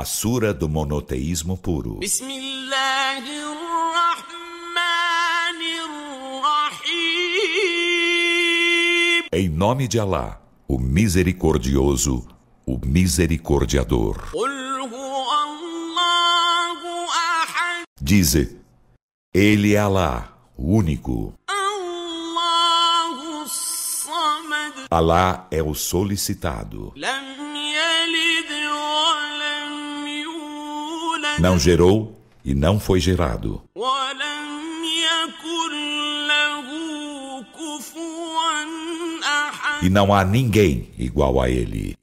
a Sura do Monoteísmo Puro. Em nome de Alá, o Misericordioso, o Misericordiador. Dize, Ele é Alá, o único. Alá é o solicitado. Não gerou e não foi gerado. E não há ninguém igual a ele.